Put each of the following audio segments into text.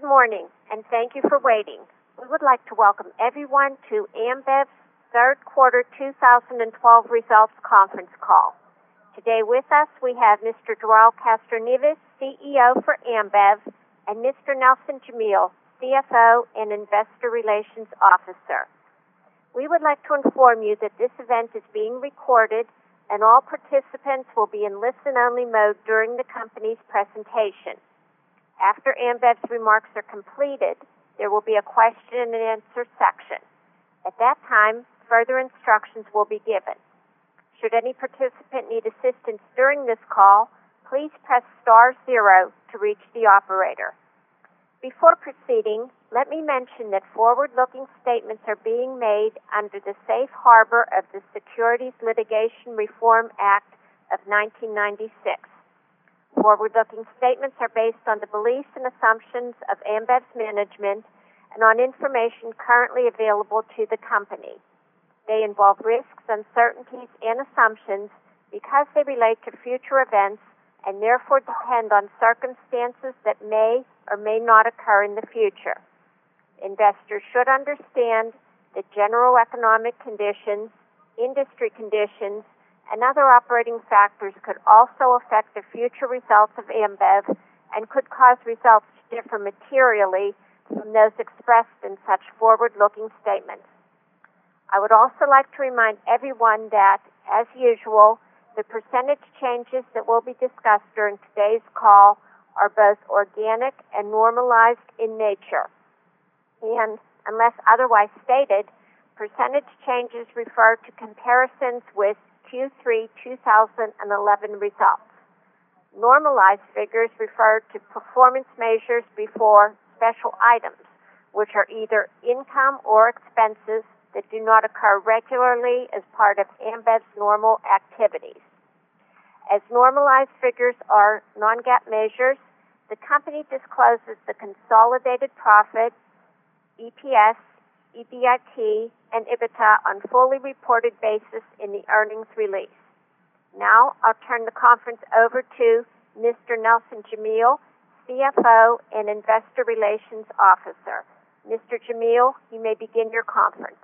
Good morning, and thank you for waiting. We would like to welcome everyone to Ambev's third quarter 2012 results conference call. Today with us, we have Mr. João Castro Neves, CEO for Ambev, and Mr. Nelson Jamel, CFO and Investor Relations Officer. We would like to inform you that this event is being recorded, and all participants will be in listen-only mode during the company's presentation. After Ambev's remarks are completed, there will be a question and answer section. At that time, further instructions will be given. Should any participant need assistance during this call, please press star zero to reach the operator. Before proceeding, let me mention that forward-looking statements are being made under the safe harbor of the Securities Litigation Reform Act of 1996. Forward-looking statements are based on the beliefs and assumptions of Ambev's management and on information currently available to the company. They involve risks, uncertainties, and assumptions because they relate to future events and therefore depend on circumstances that may or may not occur in the future. Investors should understand that general economic conditions, industry conditions, and other operating factors could also affect the future results of Ambev and could cause results to differ materially from those expressed in such forward-looking statements. I would also like to remind everyone that, as usual, the percentage changes that will be discussed during today's call are both organic and normalized in nature. And unless otherwise stated, percentage changes refer to comparisons with Q3 2011 results. Normalized figures refer to performance measures before special items, which are either income or expenses that do not occur regularly as part of Ambev's normal activities. As normalized figures are non-GAAP measures, the company discloses the consolidated profit, EPS, EBIT, and EBITDA on fully reported basis in the earnings release. Now, I'll turn the conference over to Mr. Nelson Jamel, CFO and Investor Relations Officer. Mr. Jamel, you may begin your conference.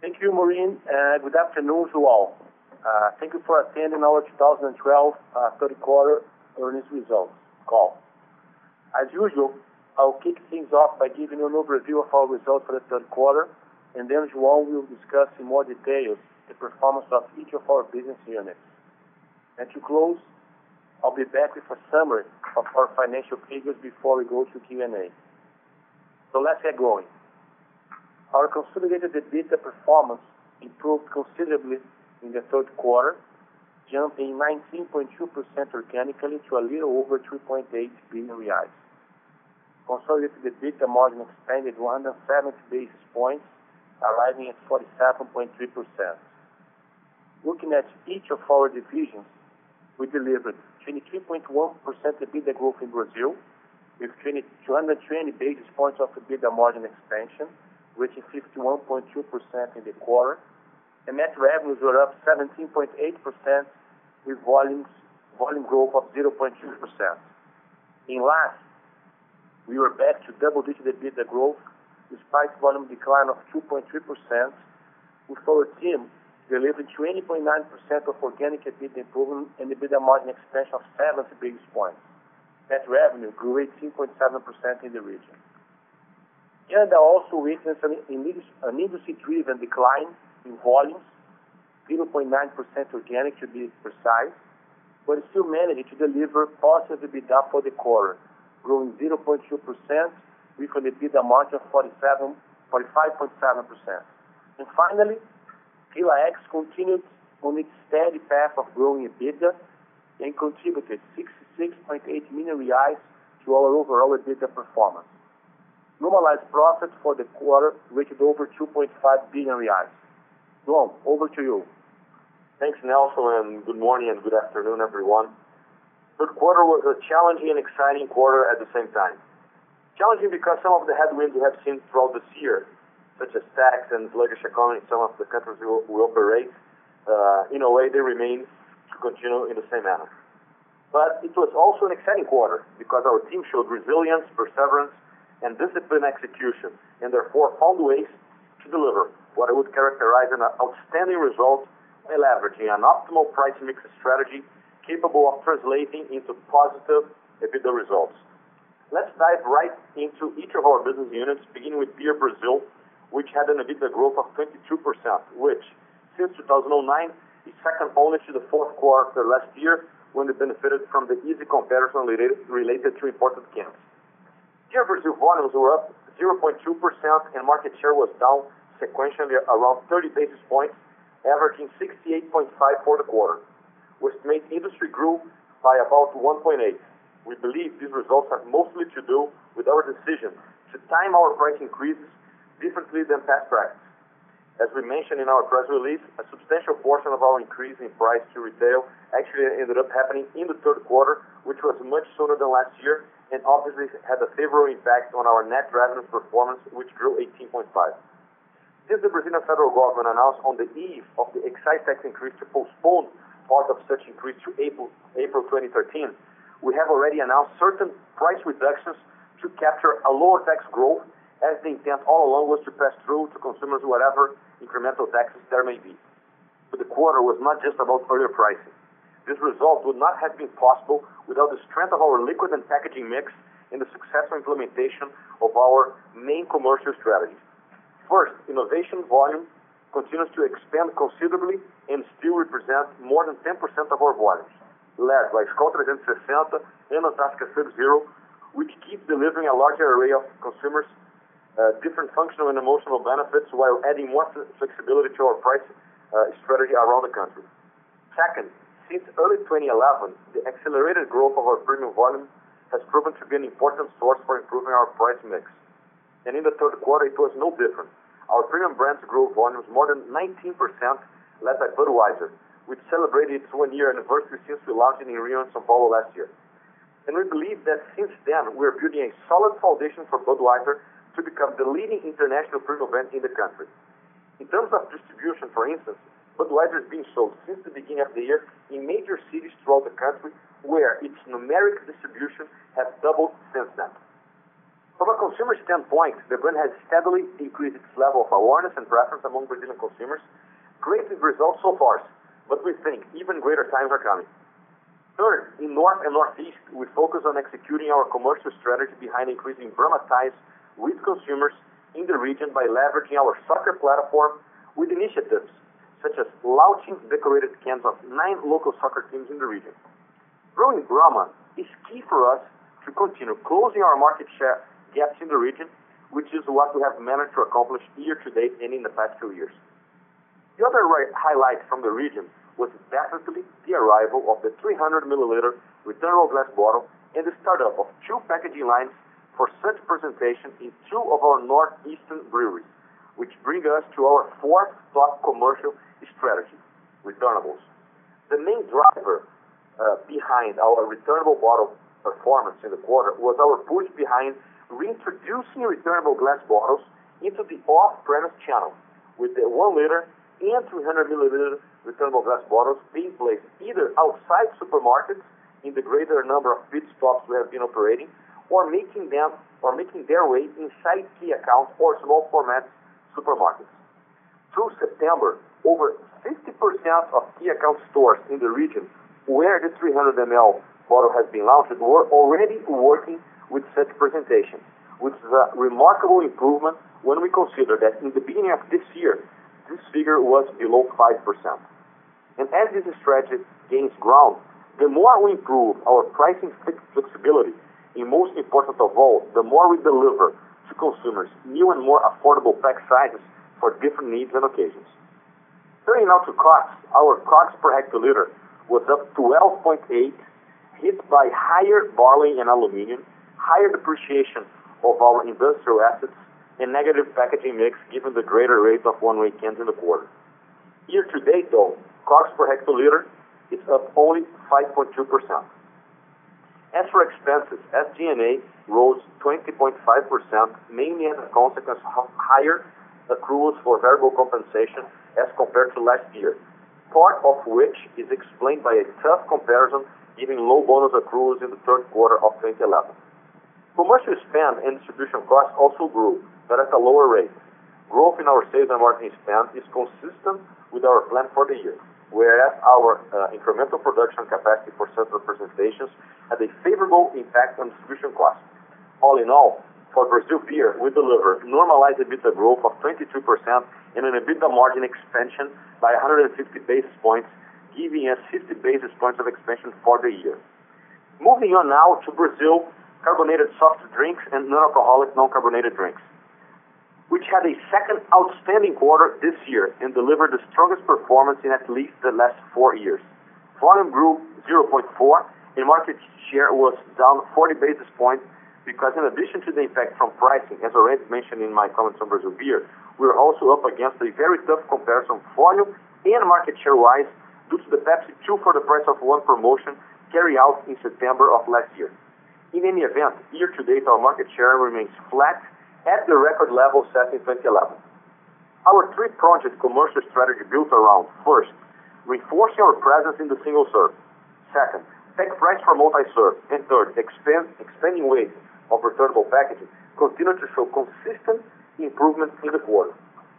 Thank you, Maureen. Good afternoon to all. Uh, thank you for attending our 2012 uh, third quarter earnings results call. As usual, I'll kick things off by giving you an overview of our results for the third quarter, and then João will discuss in more detail the performance of each of our business units. And to close, I'll be back with a summary of our financial figures before we go to Q&A. So let's get going. Our consolidated EBITDA performance improved considerably in the third quarter, jumping 19.2% organically to a little over 3.8 billion reais. Consolidated EBITDA margin expanded 170 basis points, arriving at 47.3%. Looking at each of our divisions, we delivered 23.1% EBITDA growth in Brazil, with 220 basis points of EBITDA margin expansion, reaching 51.2% in the quarter. And net revenues were up 17.8% with volume growth of 0.2%. In LAS, we were back to double-digit EBITDA growth despite volume decline of 2.3%, with our team delivering 20.9% of organic EBITDA improvement and EBITDA margin expansion of 70 basis points. Net revenue grew 18.7% in the region. Canada also witnessed an industry-driven decline in volumes, 0.9% organic to be precise, but still managed to deliver positive EBITDA for the quarter, growing 0.2% with an EBITDA margin of 45.7%. And finally, HILA-ex continued on its steady path of growing EBITDA and contributed 66.8 million reais to our overall EBITDA performance. Normalized profit for the quarter reached over 2.5 billion reais. João, over to you. Thanks, Nelson. And good morning and good afternoon, everyone. Third quarter was a challenging and exciting quarter at the same time. Challenging because some of the headwinds we have seen throughout this year, such as tax and sluggish economy in some of the countries we operate, uh, in a way, they remain to continue in the same manner. But it was also an exciting quarter because our team showed resilience, perseverance, and disciplined execution, and therefore found ways to deliver what I would characterize an outstanding result by leveraging an optimal price mix strategy capable of translating into positive EBITDA results. Let's dive right into each of our business units, beginning with Beer Brazil, which had an EBITDA growth of 22%, which since 2009 is second only to the fourth quarter last year when it benefited from the easy comparison related to imported cans. Beer Brazil volumes were up 0.2% and market share was down sequentially around 30 basis points, averaging 68.5 for the quarter, which made industry grew by about 1.8. We believe these results have mostly to do with our decision to time our price increases differently than past practice. As we mentioned in our press release, a substantial portion of our increase in price to retail actually ended up happening in the third quarter, which was much sooner than last year, and obviously had a favorable impact on our net revenue performance, which grew 18.5. Since the Brazilian federal government announced on the eve of the excise tax increase to postpone part of such increase to April 2013, we have already announced certain price reductions to capture a lower tax growth as the intent all along was to pass through to consumers whatever incremental taxes there may be. But the quarter was not just about further pricing. This result would not have been possible without the strength of our liquid and packaging mix and the successful implementation of our main commercial strategies. First, innovation volume continues to expand considerably and still represents more than 10% of our volumes, led by Skol 360 and Antarctica Sub Zero, which keep delivering a larger array of consumers uh, different functional and emotional benefits while adding more flexibility to our price uh, strategy around the country. Second, since early 2011, the accelerated growth of our premium volume has proven to be an important source for improving our price mix. And in the third quarter, it was no different. Our premium brands grew volumes more than 19%, led by Budweiser, which celebrated its one-year anniversary since we launched in Rio and São Paulo last year. And we believe that since then, we are building a solid foundation for Budweiser to become the leading international premium brand in the country. In terms of distribution, for instance, Budweiser is being sold since the beginning of the year in major cities throughout the country, where its numeric distribution has doubled since then. From a consumer standpoint, the brand has steadily increased its level of awareness and preference among Brazilian consumers. Great results so far, but we think even greater times are coming. Third, in North and Northeast, we focus on executing our commercial strategy behind increasing Brahma ties with consumers in the region by leveraging our soccer platform with initiatives such as launching decorated cans of nine local soccer teams in the region. Growing Brahma is key for us to continue closing our market share gaps in the region, which is what we have managed to accomplish year to date and in the past two years. The other highlight from the region was definitely the arrival of the 300 milliliter returnable glass bottle and the startup of two packaging lines for such presentation in two of our northeastern breweries, which bring us to our fourth top commercial strategy, returnables. The main driver uh, behind our returnable bottle performance in the quarter was our push behind reintroducing returnable glass bottles into the off-premise channel with the one liter and 300 milliliter returnable glass bottles being placed either outside supermarkets in the greater number of pit stops we have been operating or making them or making their way inside key accounts or small format supermarkets. Through September, over 50% of key account stores in the region where the 300 ml bottle has been launched were already working with such presentation, which is a remarkable improvement when we consider that in the beginning of this year, this figure was below 5%. And as this strategy gains ground, the more we improve our pricing flexibility, and most important of all, the more we deliver to consumers new and more affordable pack sizes for different needs and occasions. Turning now to costs. Our COGS per hectoliter was up 12.8, hit by higher barley and aluminum, higher depreciation of our industrial assets, and negative packaging mix given the greater rate of one-way cans in the quarter. Year to date, though, COGS per hectoliter is up only 5.2%. As for expenses, SG&A rose 20.5%, mainly as a consequence of higher accruals for variable compensation as compared to last year, part of which is explained by a tough comparison giving low bonus accruals in the third quarter of 2011. Commercial spend and distribution costs also grew, but at a lower rate. Growth in our sales and marketing spend is consistent with our plan for the year, whereas our uh, incremental production capacity for sales presentations had a favorable impact on distribution costs. All in all, for Brazil Beer, we delivered normalized EBITDA growth of 22% and an EBITDA margin expansion by 150 basis points, giving us 50 basis points of expansion for the year. Moving on now to Brazil carbonated soft drinks and non-alcoholic non-carbonated drinks, which had a second outstanding quarter this year and delivered the strongest performance in at least the last four years. Volume grew 0.4 and market share was down 40 basis points because in addition to the impact from pricing, as already mentioned in my comments on Brazil Beer, we are also up against a very tough comparison volume and market share-wise due to the Pepsi two for the price of one promotion carried out in September of last year. In any event, year to date, our market share remains flat at the record level set in 2011. Our three-pronged commercial strategy built around, first, reinforcing our presence in the single-serve. Second, take price for multi-serve. and Third, expanding weight of returnable packaging continued to show consistent improvement in the quarter.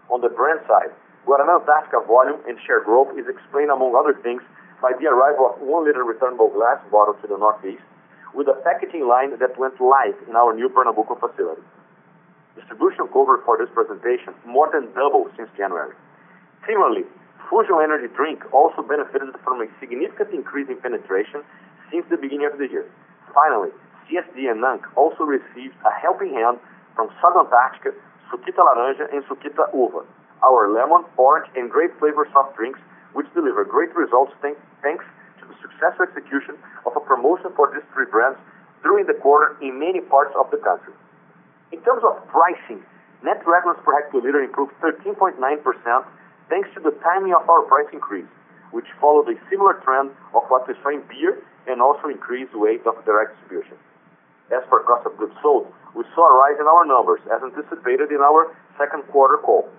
On the brand side, Guaraná Antarctica volume and share growth is explained, among other things, by the arrival of one-liter returnable glass bottle to the Northeast with a packaging line that went live in our new Pernambuco facility. Distribution cover for this presentation more than doubled since January. Similarly, Fusion Energy Drink also benefited from a significant increase in penetration since the beginning of the year. Finally, CSD and NANC also received a helping hand from Soda Antarctica, Sukita Laranja, and Sukita Uva, our lemon, orange, and grape flavor soft drinks, which deliver great results thanks successful execution of a promotion for these three brands during the quarter in many parts of the country. In terms of pricing, net revenues per hectoliter improved 13.9% thanks to the timing of our price increase, which followed a similar trend of what we saw in beer and also increased weight of direct distribution. As for cost of goods sold, we saw a rise in our numbers as anticipated in our second quarter call.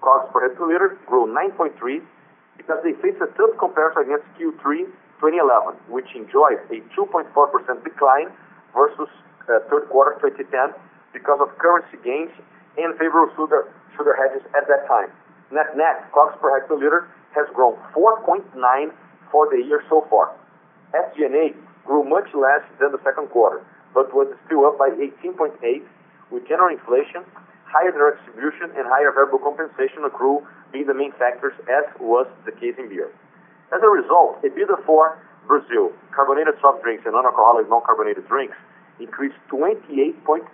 Costs per hectoliter grew 9.3 because they faced a tough comparison against Q3 2011, which enjoyed a 2.4% decline versus uh, third quarter 2010 because of currency gains and favorable sugar hedges at that time. Net-net, cost per hectoliter has grown 4.9 for the year so far. SG&A grew much less than the second quarter, but was still up by 18.8 with general inflation, higher direct distribution, and higher variable compensation accrual being the main factors, as was the case in beer. As a result, EBITDA for Brazil carbonated soft drinks and non-alcoholic non-carbonated drinks increased 28.8,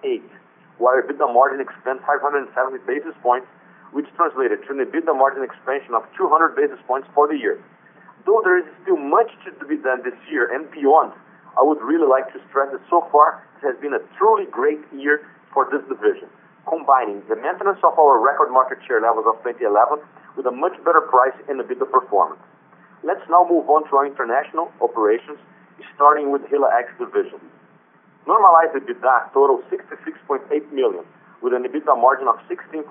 while EBITDA margin expanded 570 basis points, which translated to an EBITDA margin expansion of 200 basis points for the year. Though there is still much to be done this year and beyond, I would really like to stress that so far it has been a truly great year for this division, combining the maintenance of our record market share levels of 2011 with a much better price and EBITDA performance. Let's now move on to our international operations, starting with HILA-ex division. Normalized EBITDA totaled 66.8 million, with an EBITDA margin of 16.7,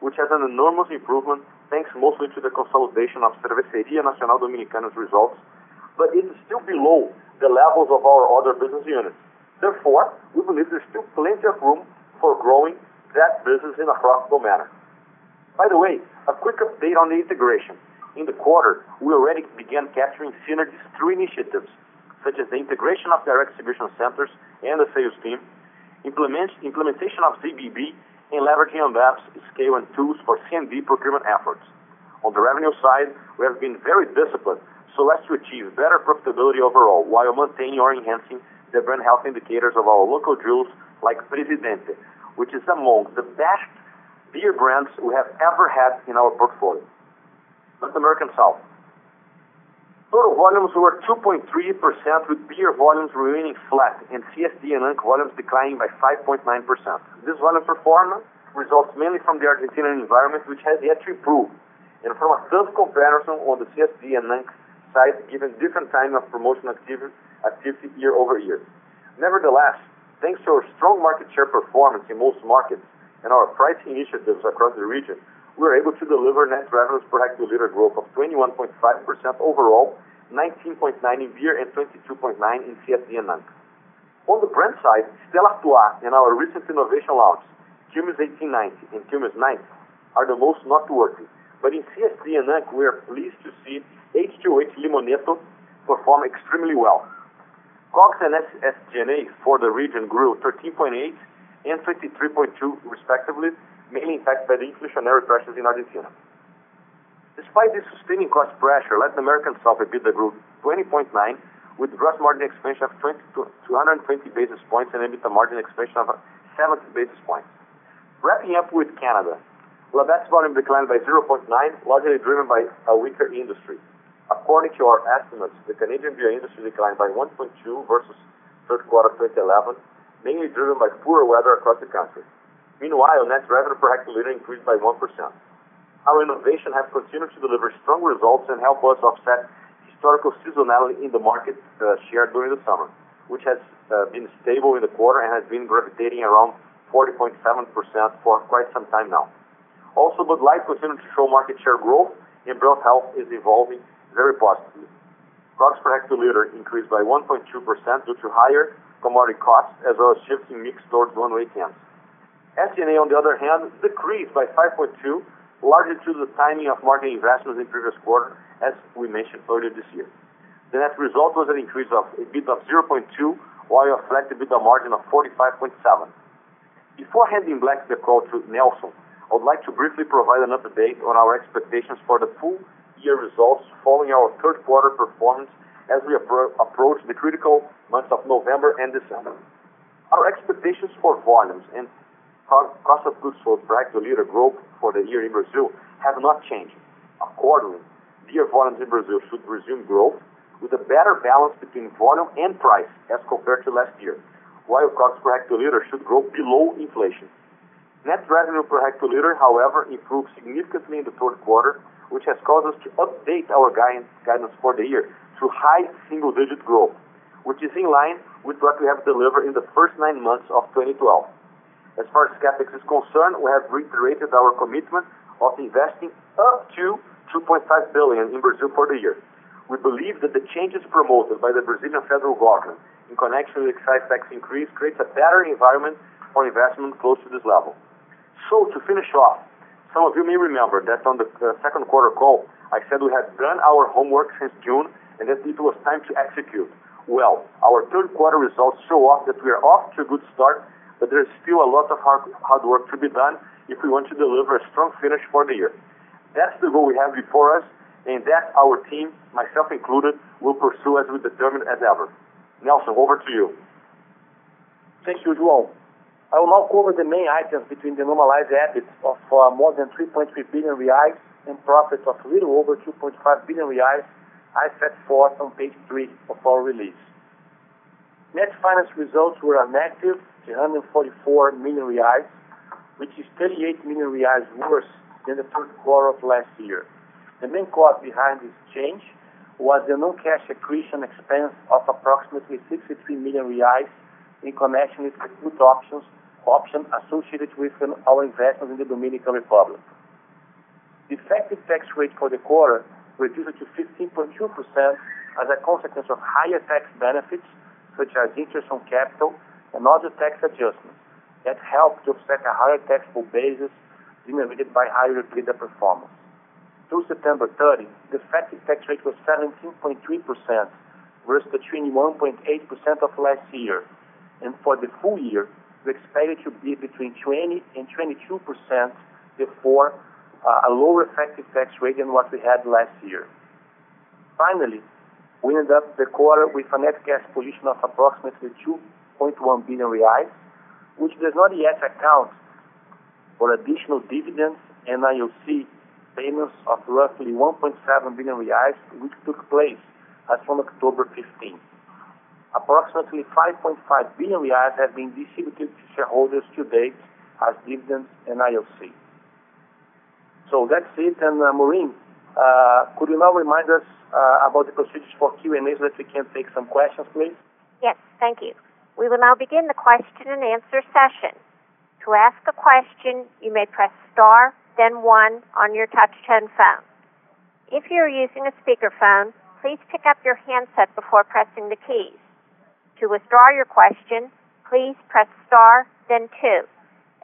which has an enormous improvement thanks mostly to the consolidation of Cervecería Nacional Dominicana's results, but it is still below the levels of our other business units. Therefore, we believe there's still plenty of room for growing that business in a profitable manner. By the way, a quick update on the integration. In the quarter, we already began capturing synergies through initiatives such as the integration of direct distribution centers and the sales team, implementation of ZBB, and leveraging Ambev's scale and tools for C&D procurement efforts. On the revenue side, we have been very disciplined so as to achieve better profitability overall while maintaining or enhancing the brand health indicators of our local jewels like Presidente, which is among the best beer brands we have ever had in our portfolio. North American South. Total volumes were 2.3%, with beer volumes remaining flat and CSD and NANC volumes declining by 5.9%. This volume performance results mainly from the Argentinian environment, which has yet to improve, and from a tough comparison on the CSD and NANC side, given different timing of promotion activity year-over-year. Nevertheless, thanks to our strong market share performance in most markets and our pricing initiatives across the region, we were able to deliver net revenues per hectoliter growth of 21.5% overall 19.9 in beer and 22.9 in CSD and NANC. On the brand side, Stella Artois and our recent innovation launch, Quilmes 1890 and Quilmes 90, are the most noteworthy. But in CSD and NANC, we are pleased to see H2OH! Limoneto perform extremely well. COGS and SG&A for the region grew 13.8 and 23.2 respectively, mainly impacted by the inflationary pressures in Argentina. Despite this sustaining cost pressure, Latin American South EBITDA grew 20.9 with gross margin expansion of 220 basis points and EBITDA margin expansion of 70 basis points. Wrapping up with Canada, Labatt's volume declined by 0.9, largely driven by a weaker industry. According to our estimates, the Canadian beer industry declined by 1.2 versus third quarter 2011, mainly driven by poor weather across the country. Meanwhile, net revenue per hectoliter increased by 1%. Our innovation has continued to deliver strong results and help us offset historical seasonality in the market uh, share during the summer, which has uh, been stable in the quarter and has been gravitating around 40.7% for quite some time now. Also, Bud Light continued to show market share growth, and brand health is evolving very positively. COGS per hectoliter increased by 1.2% due to higher commodity costs as well as shifting mix towards one-way cans. SG&A, on the other hand, decreased by 5.2, largely due to the timing of marketing investments in previous quarter, as we mentioned earlier this year. The net result was an increase of EBITDA of 0.2, while a flat EBITDA margin of 45.7. Before handing back the call to Nelson, I would like to briefly provide an update on our expectations for the full year results following our third quarter performance as we approach the critical months of November and December. Our expectations for volumes and cost of goods sold per hectoliter growth for the year in Brazil have not changed. Accordingly, beer volumes in Brazil should resume growth with a better balance between volume and price as compared to last year, while COGS per hectoliter should grow below inflation. Net revenue per hectoliter, however, improved significantly in the third quarter, which has caused us to update our guidance for the year to high single-digit growth, which is in line with what we have delivered in the first nine months of 2012. As far as CapEx is concerned, we have reiterated our commitment of investing up to 2.5 billion in Brazil for the year. We believe that the changes promoted by the Brazilian federal government in connection with excise tax increase creates a better environment for investment close to this level. So to finish off, some of you may remember that on the uh, second quarter call, I said we had done our homework since June and that it was time to execute. Well, our third quarter results show off that we are off to a good start, but there is still a lot of hard hard work to be done if we want to deliver a strong finish for the year. That's the goal we have before us, and that our team, myself included, will pursue as we determined as ever. Nelson, over to you. Thank you, João. I will now cover the main items between the normalized EBIT of uh, more than 3.3 billion reais and profits of little over 2.5 billion reais I set forth on page three of our release. Net finance results were a negative 344 million reais, which is 38 million reais worse than the third quarter of last year. The main cause behind this change was the non-cash accretion expense of approximately 63 million reais in connection with the put options option associated with our investment in the Dominican Republic. The effective tax rate for the quarter reduced to 15.2% as a consequence of higher tax benefits, such as interest on capital and other tax adjustments that helped to offset a higher taxable basis generated by higher EBITDA performance. Through September 30, the effective tax rate was 17.3% versus the 21.8% of last year. And For the full year, we expect it to be between 20 and 22%, therefore, uh, a lower effective tax rate than what we had last year. Finally, we ended up the quarter with a net cash position of approximately 2.1 billion reais, which does not yet account for additional dividends and IOC payments of roughly 1.7 billion reais, which took place as from October 15. Approximately 5.5 billion reais have been distributed to shareholders to date as dividends and IOC. So that's it. And uh, Maureen, uh, could you now remind us uh, about the procedures for Q&A so that we can take some questions, please? Yes. Thank you. We will now begin the question and answer session. To ask a question, you may press star then one on your touch-tone phone. If you are using a speakerphone, please pick up your handset before pressing the keys. To withdraw your question, please press star, then two.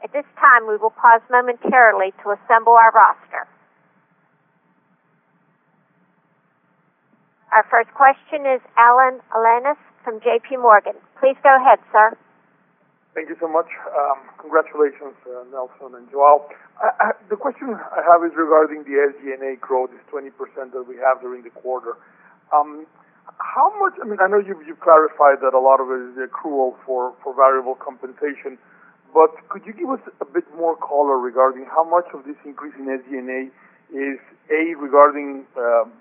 At this time, we will pause momentarily to assemble our roster. Our first question is Alan Alanis from JP Morgan. Please go ahead, sir. Thank you so much. Congratulations, Nelson and Joao. The question I have is regarding the SG&A growth, this 20% that we have during the quarter. Um, how much, I mean, I know you've clarified that a lot of it is accrual for variable compensation, but could you give us a bit more color regarding how much of this increase in SG&A is, A, regarding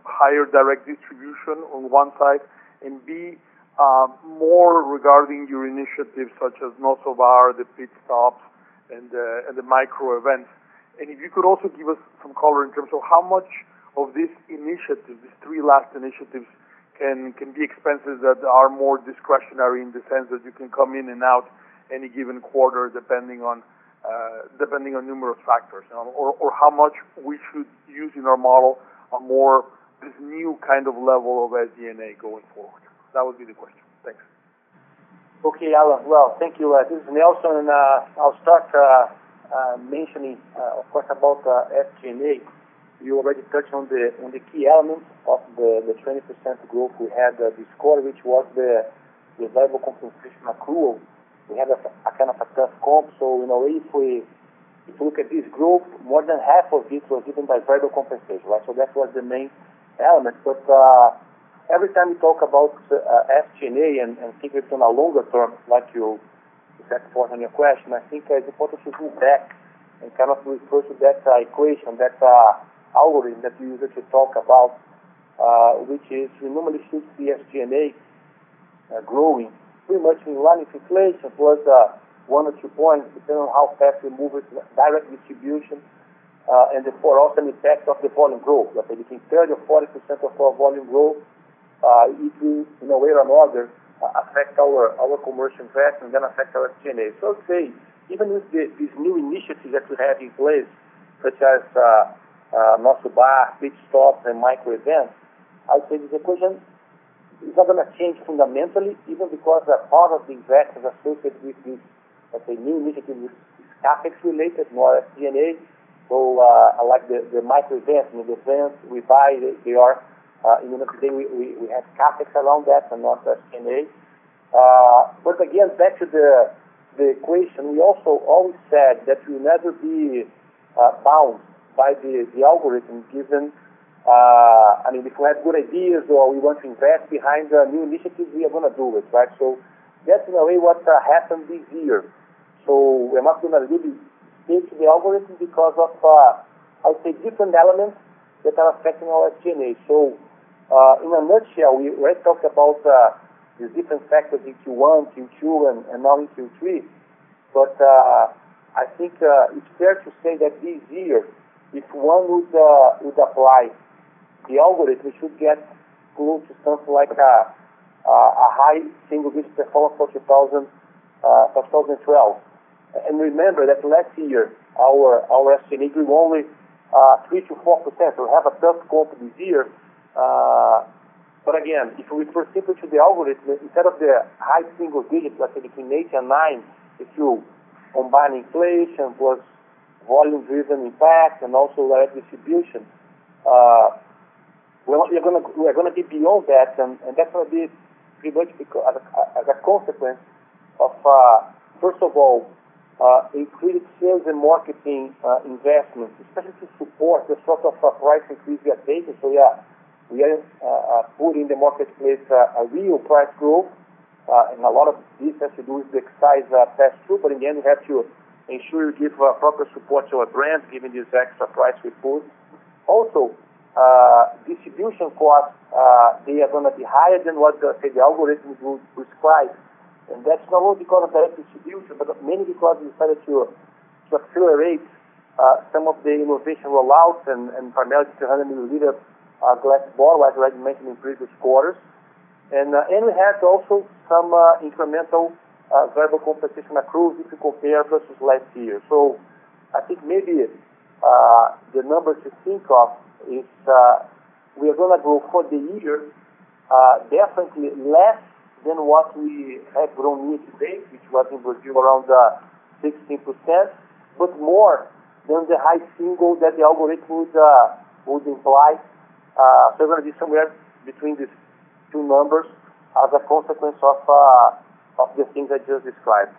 higher direct distribution on one side, and B, uh, more regarding your initiatives such as No Bar, the pit stops, and the micro events? And if you could also give us some color in terms of how much of these initiatives, these three last initiatives, can can be expenses that are more discretionary in the sense that you can come in and out any given quarter depending on Uh, numerous factors. And or how much we should use in our model a more, this new kind of level of SG&A going forward? That would be the question. Thanks. Okay, Alan. Well, thank you. Uh, this is Nelson. And uh, I'll start mentioning, of course, about SG&A. You already touched on the on the key elements of the the 20% growth we had this quarter, which was the the variable compensation accrual. We had a a kind of a tough comp. So in a way, if we if look at this group, more than half of it was driven by variable compensation. Right? So that was the main element. But uh, every time we talk about uh, SG&A and think it on a longer term, like you set forth on your question, I think it's important to go back and kind of refer to that uh, equation, that uh, algorithm that we usually talk about, uh, which is we normally should see SG&A growing pretty much in line with inflation, plus uh, one or two points, depending on how fast we move with direct distribution, uh, and also an effect of the volume growth. Let's say between 30 or 40% of our volume growth, uh, it will, in a way or another, uh, affect our our commercial investment, and then affect our SG&A. I'd say, even with these new initiatives that we have in place, such as No Bar, pit stops, and micro events, I would say this equation is not going to change fundamentally, even because a part of the investments associated with this, let's say, new initiative is CapEx related, more SG&A. Uh, like the the micro events, the events we buy, they are, uh, in the end of the day, we we we have CapEx around that and not SG&A. Uh, again, back to the the equation, we also always said that we'll never be uh, bound by the, the algorithm given Uh, if we have good ideas or we want to invest behind new initiative, we are going to do it. Right? So that's in a way what uh, happened this year. So we're not going to really to the algorithm because of, uh, I would say, different elements that are affecting our SG&A. In a nutshell, we already talked about the different factors in Q1, Q2, and now in Q3. but I think it's fair to say that this year, if one would would apply the algorithm, should get close to something like a a high single-digit performance for 2012. Uh, and Remember that last year, our SG&A grew only uh, 3%-4%. So we have a tough comp this year. Uh, but again, if we refer simply to the algorithm, instead of the high single digits, let's say between 8 and 9, if you combine inflation plus volume-driven impact and also direct distribution, we are going to we're gonna be beyond that, and and that's to be pretty much as a consequence of, uh, first of all, uh, increased sales and marketing uh, investments, especially to support the sort of price increase we are taking. So yeah, we are uh, putting in the marketplace a real price growth, and a lot of this has to do with the excise pass-through. But in the end, we have to ensure we give proper support to our brands, given this extra price we put. Also, distribution costs, they are going to be higher than what, the, say, the algorithm would prescribe. And that's not only because of direct distribution, but mainly because we decided to to accelerate uh, some of the innovation rollouts and and primarily 300 milliliter glass bottle, as I mentioned in previous quarters. And, uh, and we had also some incremental variable compensation accruals if you compare versus last year. So I think maybe the numbers to think of is uh, we are going to grow for the year uh, definitely less than what we have grown year to date, which was in Brazil around uh, 16%, but more than the high single that the algorithm would would imply. We're going to be somewhere between these two numbers as a consequence of of the things I just described.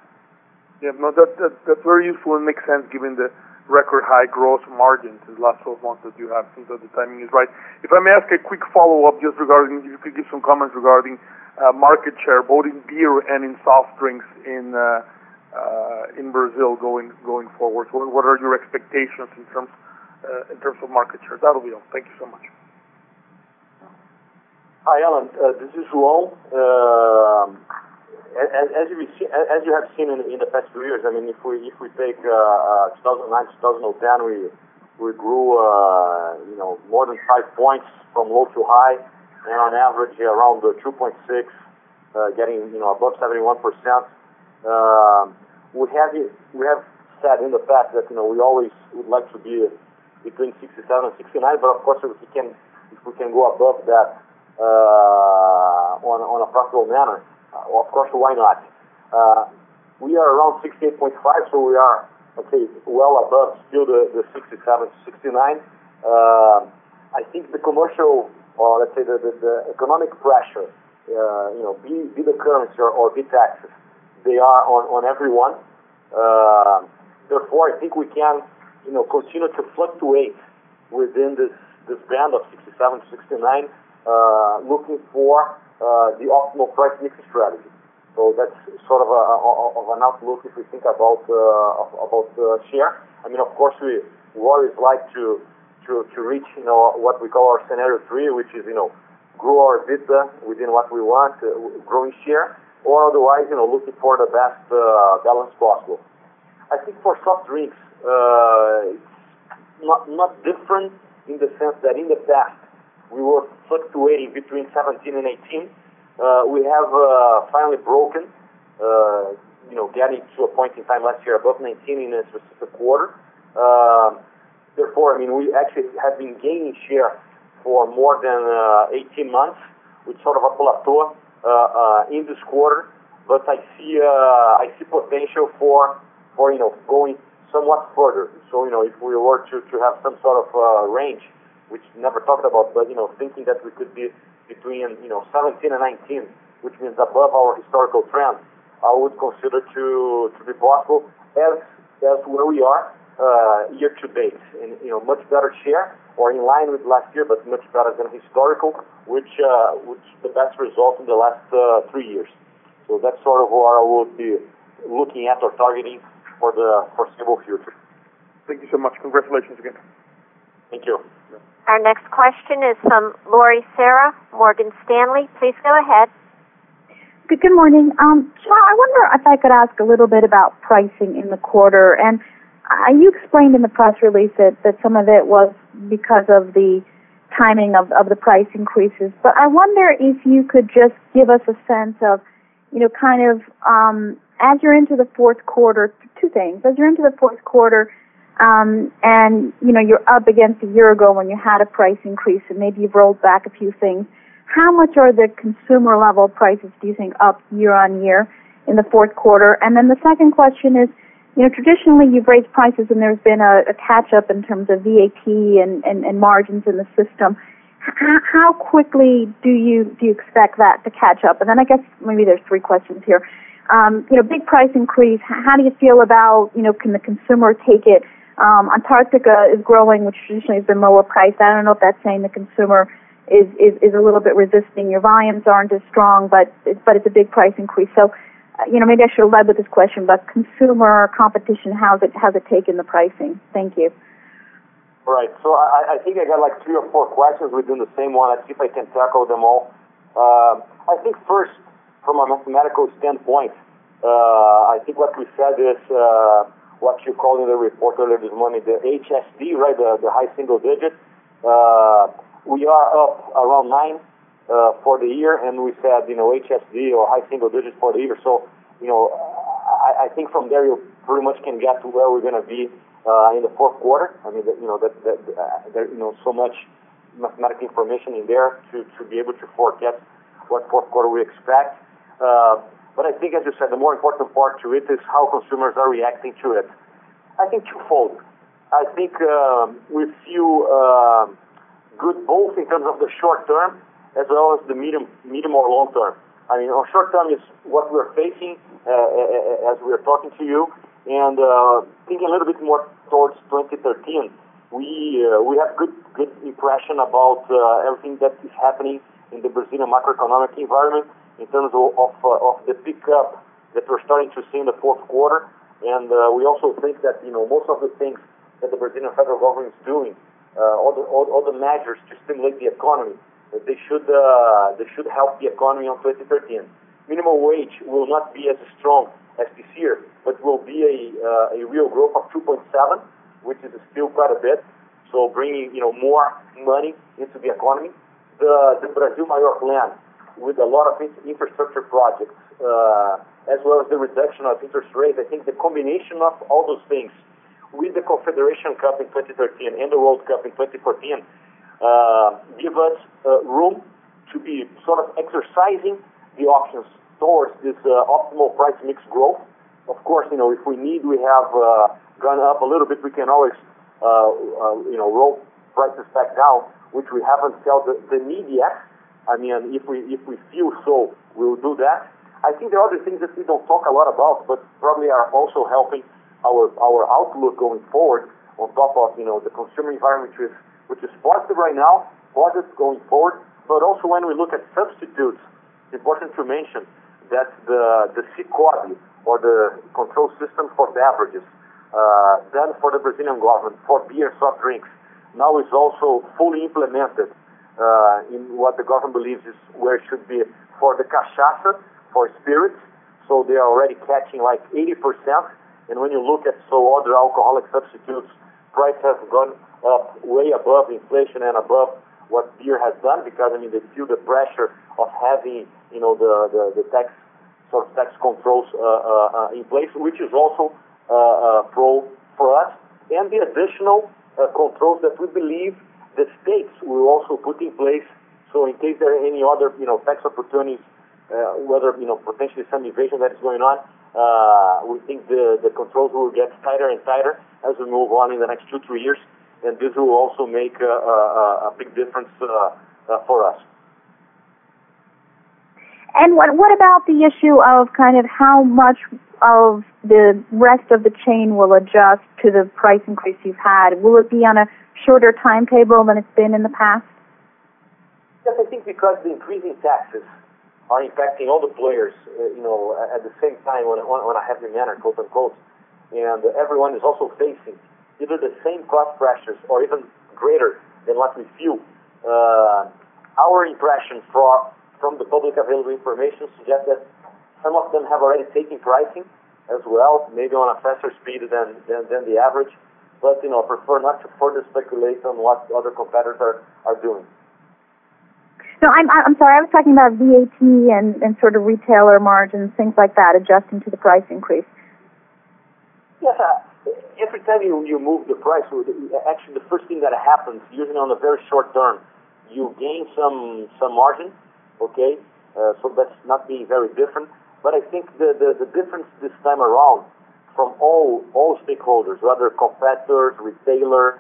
Yeah. No, that that's very useful and makes sense given the record high gross margins in the last 12 months that you have. Seems that the timing is right. If I may ask a quick follow-up, just regarding, if you could give some comments regarding uh, market share, both in beer and in soft drinks in uh, uh, in Brazil going going forward. What are your expectations in terms uh in terms of market share? That'll be all. Thank you so much. Hi, Alan. This is João. As you have seen in the past few years, I mean, if we if we take uh, 2009 2010, we we grew uh, you know more than five points from low to high, and on average, around 2.6, uh, getting you know above 71%. We have we have said in the past that you know we always would like to be between 67 and 69, but of course, if we can if we can go above that on on a profitable manner, of course, why not? We are around 68.5, so we are, let's well above still the the 67, 69. Uh, I think the commercial, or let's say the the economic pressure, uh, you know, be be the currency or or, be taxes, they are on on everyone. Therefore, I think we can you know, continue to fluctuate within this band of 67, 69, Uh, looking for uh, the optimal price mix strategy. So that's sort of of an outlook if we think about uh, about share. I mean, of course, we always like to to to reach you know what we call our scenario 3, which is you know grow our EBITDA within what we want, growing share, or otherwise, you know looking for the best balance possible. I think for soft drinks, it's not, not different in the sense that in the past, we were fluctuating between 17 and 18. Uh, We have uh, finally broken, uh, you know, getting to a point in time last year above 19 in a specific quarter. Therefore, I mean, we actually have been gaining share for more than 18 months with sort of a plateau in this quarter. But I see I see potential for for you know, going somewhat further. So you know, if we were to have some sort of range, which never talked about, but you know, thinking that we could be between you know 17 and 19, which means above our historical trend, I would consider to to be possible as as where we are uh, year to date. In you know much better share or in line with last year, but much better than historical, which uh, is the best result in the last uh, three years. So that's sort of where I would be looking at or targeting for the foreseeable future. Thank you so much. Congratulations again. Thank you. Our next question is from Lore Serra, Morgan Stanley. Please go ahead. Good morning. João, I wonder if I could ask a little bit about pricing in the quarter. And you explained in the press release that some of it was because of the timing of the price increases. But I wonder if you could just give us a sense of, you know, kind of um as you're into the fourth quarter, two things. As you're into the fourth quarter, and you know, you're up against a year ago when you had a price increase, and maybe you've rolled back a few things, how much are the consumer level prices, do you think, up year-on-year in the fourth quarter? And then the second question is, you know, traditionally, you've raised prices and there's been a catch-up in terms of VAT and margins in the system. How quickly do you do you expect that to catch up? And then I guess maybe there's three questions here. Um, you know, big price increase, how do you feel about, you know can the consumer take it? Um, Antarctica is growing, which traditionally has been lower priced. I don't know if that's saying the consumer is is, is a little bit resisting. Your volumes aren't as strong, but but it's a big price increase. So, uh, you know, maybe I should have led with this question, but consumer competition, how's it how's it taken the pricing? Thank you. Right. So i I think I got like three or four questions within the same one. Let's see if I can tackle them all. Uh, I think first, from a mathematical standpoint, uh, I think what we said is what you called in the report earlier this morning, the HSD, right, the high single digit. Uh, We are up around nine uh, for the year, and we said you know, HSD or high single digits for the year. So, you know, I I think from there, you pretty much can get to where we're going to be uh, in the fourth quarter. There's so much mathematical information in there to be able to forecast what fourth quarter we expect. But I think, as you said, the more important part to it is how consumers are reacting to it. I think twofold. I think um, we feel um, good both in terms of the short term as well as the medium medium or long term. I mean, our short term is what we're facing uh, uh as we are talking to you. And uh, thinking a little bit more towards 2013, we uh, we have good good impression about everything that is happening in the Brazilian macroeconomic environment in terms of of of the pickup that we're starting to see in the fourth quarter. And uh, we also think that, you know, most of the things that the Brazilian federal government is doing, uh, all the all the measures to stimulate the economy, they should uh, they should help the economy in 2013. Minimum wage will not be as strong as this year, but will be a a real growth of 2.7, which is still quite a bit. So bringing, you know, more money into the economy. The Brasil Maior plan with a lot of infrastructure projects, uh, as well as the reduction of interest rates. I think the combination of all those things with the Confederation Cup in 2013 and the World Cup in 2014 uh, give us uh, room to be sort of exercising the options towards this optimal price mix growth. Of course, you know, if we need, we have gone up a little bit, we can always, you know, roll prices back down, which we haven't felt the need yet. I mean, if we if we feel so, we'll do that. I think there are other things that we don't talk a lot about, but probably are also helping our our outlook going forward on top of, you know, the consumer environment which is which is positive right now, positive going forward. But also when we look at substitutes, it's important to mention that the SICOBE or the control system for beverages uh, done for the Brazilian government for beer, soft drinks, now is also fully implemented in what the government believes is where it should be for the cachaça, for spirits. So they are already catching like 80%. And when you look at so other alcoholic substitutes, price has gone up way above inflation and above what beer has done because, I mean, they feel the pressure of having, you know, the the tax sort of tax controls uh, uh, in place, which is also uh, pro for us. And the additional controls that we believe the states will also put in place. So in case there are any other, you know, tax opportunities, uh, whether, you know, potentially some evasion that is going on, uh, we think the the controls will get tighter and tighter as we move on in the next two, three years. And this will also make a big difference uh, for us. And what what about the issue of kind of how much of the rest of the chain will adjust to the price increase you've had? Will it be on a shorter timetable than it's been in the past? Yes, I think because the increasing taxes are impacting all the players, uh, you know, at the same time on a heavy manner, quote-unquote, and everyone is also facing either the same cost pressures or even greater than what we feel. Uh, our impression from the public available information suggest that some of them have already taken pricing as well, maybe on a faster speed than than the average. But, you know, prefer not to further speculate on what other competitors are doing. No, I'm I'm sorry. I was talking about VAT and and sort of retailer margins, things like that, adjusting to the price increase. Yes. Uh, every time you move the price, actually the first thing that happens, usually on the very short term, you gain some, some margin, okay? So that's not being very different. But I think the the difference this time around from all all stakeholders, whether competitors, retailer,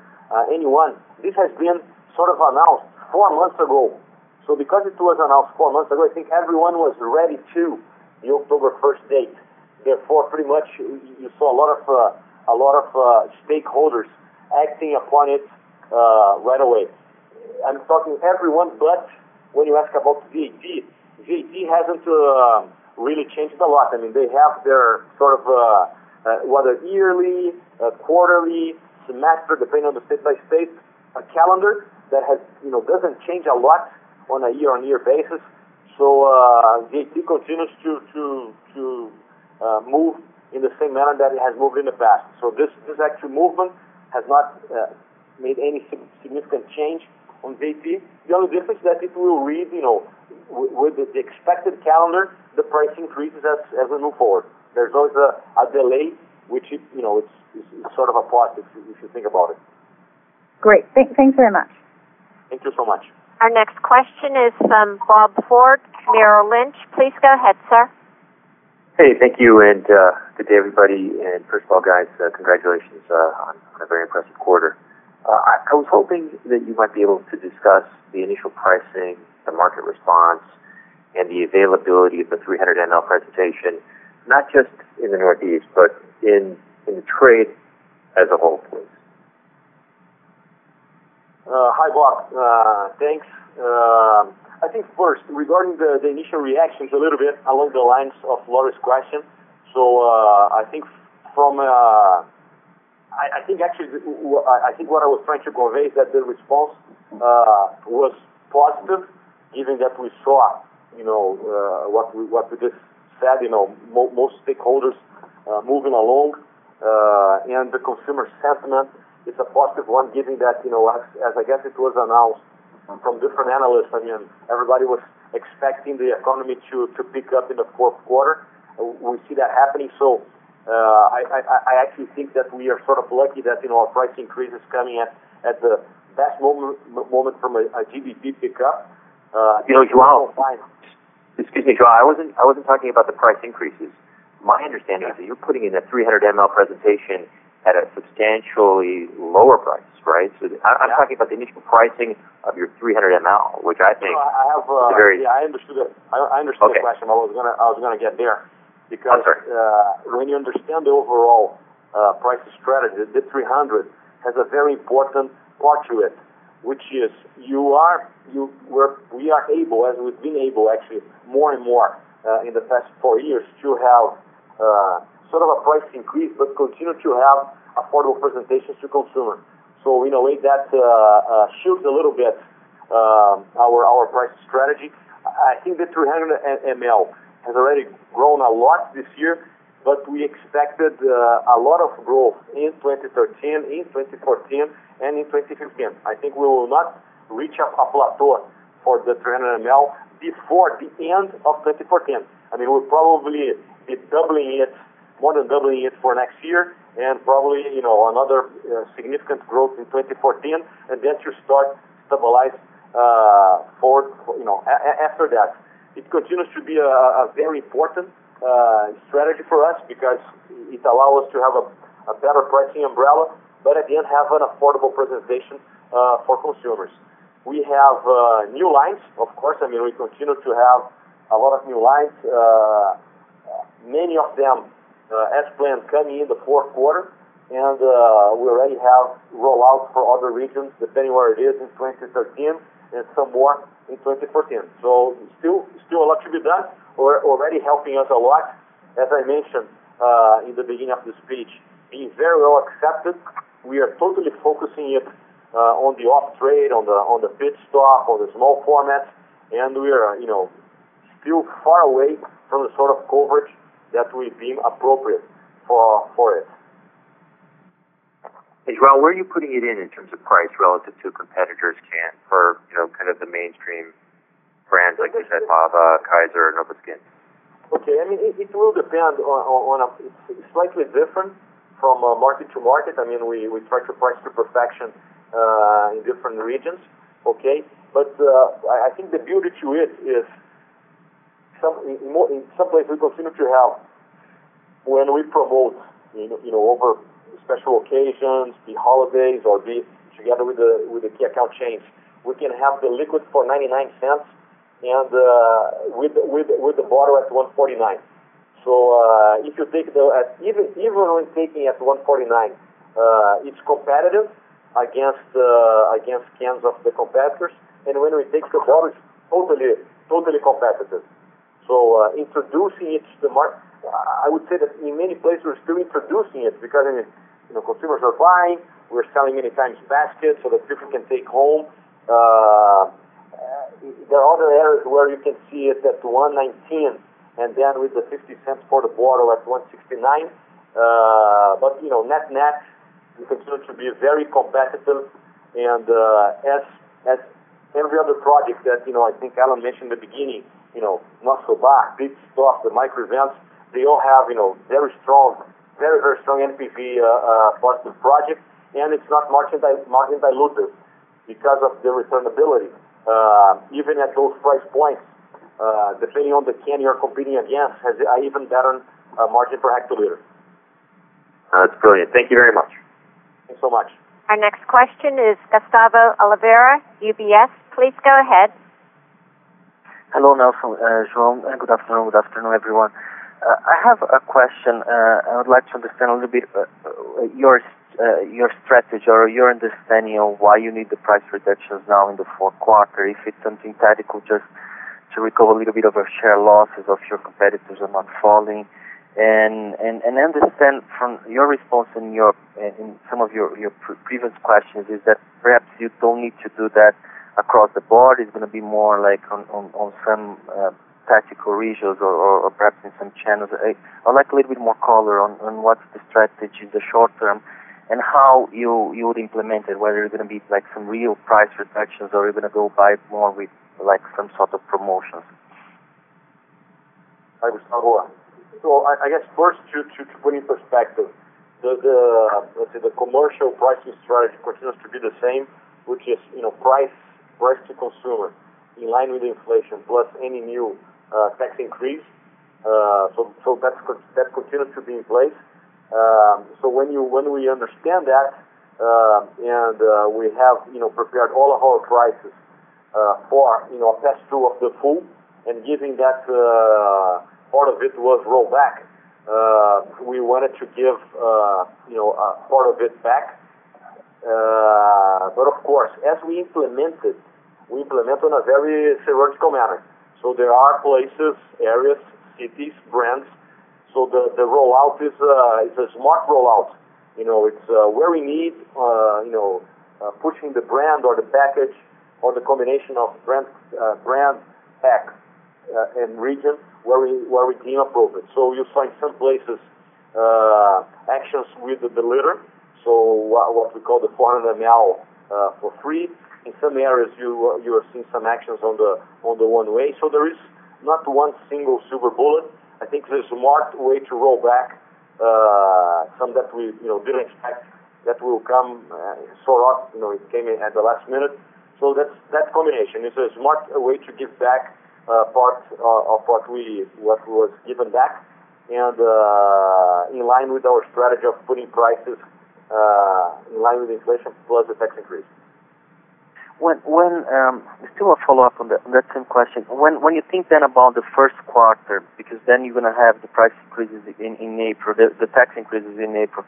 anyone, this has been sort of announced four months ago. So because it was announced four months ago, I think everyone was ready to the October first date. Therefore, pretty much you saw a lot of uh, a lot of uh, stakeholders acting upon it right away. I'm talking everyone, but when you ask about VAT hasn't uh, really changed a lot. I mean, they have their sort of uh, uh whether yearly, uh, quarterly, semester, depending on the state by state, a calendar that has, you know, doesn't change a lot on a year-on-year basis. So VAT continues to to to move in the same manner that it has moved in the past. So this this actual movement has not made any significant change on VAT. The only difference that it will read, you know, with the expected calendar, the price increases as as we move forward. There's always a a delay, which is, you know, it's it's, sort of a positive if you think about it. Great. Thanks very much. Thank you so much. Our next question is from Bob Ford, Merrill Lynch. Please go ahead, sir. Hey, thank you, and uh, good day, everybody. And first of all, guys, uh, congratulations uh, on, on, a very impressive quarter. Uh, I, I, was hoping that you might be able to discuss the initial pricing, the market response, and the availability of the 300 ml presentation, not just in the Northeast, but in in the trade as a whole, please. Uh, hi, Bob. Uh, thanks. Uh, I think first, regarding the, the initial reactions, a little bit along the lines of Laura's question. So I think from I, I, think actually I think what I was trying to convey is that the response uh, was positive, given that we saw you know uh, what we what we just said. You know mo- most stakeholders uh, moving along, and the consumer sentiment it's a positive one, given that, you know, as, as I guess it was announced from different analysts, I mean, everybody was expecting the economy to, to pick up in the fourth quarter. We see that happening. So uh, I, I, I actually think that we are sort of lucky that, you know, our price increase is coming at, at the best moment, moment from a, a GDP pickup. Uh, you know, João, excuse me, João, I wasn't, I wasn't talking about the price increases. My understanding is that you're putting in a 300 ml presentation at a substantially lower price, right? So I, am yeah. talking about the initial pricing of your 300 ml, which I think no, I have. Uh, very yeah, I understood it. I, I understood okay. the question. I was gonna I was gonna get there because uh, when you understand the overall uh, price strategy, the 300 has a very important part to it, which is you are you were we are able, as we've been able actually more and more uh, in the past four years to have. Uh, sort of a price increase, but continue to have affordable presentations to consumers. So in a way that uh, uh, shields a little bit uh, our our price strategy. I think the 300 ml has already grown a lot this year, but we expected uh, a lot of growth in 2013, in 2014, and in 2015. I think we will not reach a, a plateau for the 300 ml before the end of 2014. I mean, we'll probably be doubling it more than doubling it for next year, and probably you know another uh, significant growth in 2014, and then to start stabilize uh, for, you know a- after that. It continues to be a, a very important uh, strategy for us because it allows us to have a, a, better pricing umbrella, but at the end have an affordable presentation uh, for consumers. We have uh, new lines, of course. I mean, we continue to have a lot of new lines. Uh, many of them uh, as planned coming in the fourth quarter, and uh, we already have rollouts for other regions, depending where it is in 2013, and some more in 2014. So still, still a lot to be done. We're already helping us a lot, as I mentioned uh, in the beginning of the speech, being very well accepted. We are totally focusing it uh, on the off trade, on the on the pit stop, on the small formats, and we are, you know, still far away from the sort of coverage that we deem appropriate for for it. Joel, where are you putting it in in terms of price relative to competitors can for you know kind of the mainstream brands like you said, Lava, Kaiser, Nova Schin? Okay, I mean it, it will depend on, on, a, it's slightly different from uh, market to market. I mean we, we try to price to perfection uh, in different regions. Okay, but uh, I, think the beauty to it is some in, in some places we continue to have when we promote, you know, you know, over special occasions, the holidays, or be together with the with the key account chains, we can have the liquid for 99 cents and uh, with with with the bottle at 149. So uh, if you take the at, even even when taking at 149, uh, it's competitive against uh, against cans of the competitors, and when we take the bottle, it's totally totally competitive. So uh, introducing it to the market, I would say that in many places we're still introducing it because you know, consumers are buying. We're selling many times baskets so that people can take home. Uh, there are other areas where you can see it at 119 and then with the 50 cents for the bottle at 169. Uh, but you know, net net, we continue to be very competitive, and uh, as as every other project that you know, I think Alan mentioned in the beginning, you know, Bar, Pit Stop, the micro events, they all have, you know, very strong, very, very strong NPV uh, uh, positive projects, and it's not margin, di- margin dilutive because of the returnability. even at those price points, uh, depending on the can you're competing against, has even better uh, margin per hectoliter. That's brilliant. Thank you very much. Thanks so much. Our next question is Gustavo Oliveira, UBS. Please go ahead. Hello, Nelson, Uh, João. Good afternoon. Good afternoon, everyone. I have a question. Uh, I would like to understand a little bit uh, uh, your uh, your strategy or your understanding of why you need the price reductions now in the fourth quarter. If it's something tactical, just to recover a little bit of a share losses of your competitors are not falling. And and and understand from your response in your in some of your your previous questions is that perhaps you don't need to do that across the board. It's going to be more like on some tactical regions or perhaps in some channels. I'd like a little bit more color on on what's the strategy in the short term and how you you would implement it, whether it's going to be like some real price reductions or you're going to go by more with like some sort of promotions. Hi, Gustavo. So I guess first to to put in perspective, the let's say the commercial pricing strategy continues to be the same, which is you know price price to consumer in line with inflation plus any new Uh, tax increase. Uh, so, so that's, that continues to be in place. Um, so when you when we understand that, uh, and uh, we have you know prepared all of our prices uh, for you know a pass-through of the full, and giving that part of it was rolled back, we wanted to give you know part of it back. But of course, as we implement it, we implement in a very surgical manner. So there are places, areas, cities, brands. So the the rollout is a smart rollout. You know, it's uh, where we need uh, you know, uh, pushing the brand or the package or the combination of brand, pack, and region where we where we deem appropriate. So you find some places uh, actions with the liter, what what we call the 400 ml for free. In some areas, you are seeing some actions on the on the one way. So there is not one single silver bullet. I think it's a smart way to roll back uh, some that we you know didn't expect that will come uh, sort of, you know it came in at the last minute. So that's that combination is a smart way to give back uh, part of what we what was given back and uh, in line with our strategy of putting prices in line with inflation plus the tax increase. Still a follow-up on that same question. When when you think then about the first quarter, because then you're going to have the price increases in in April, the tax increases in April,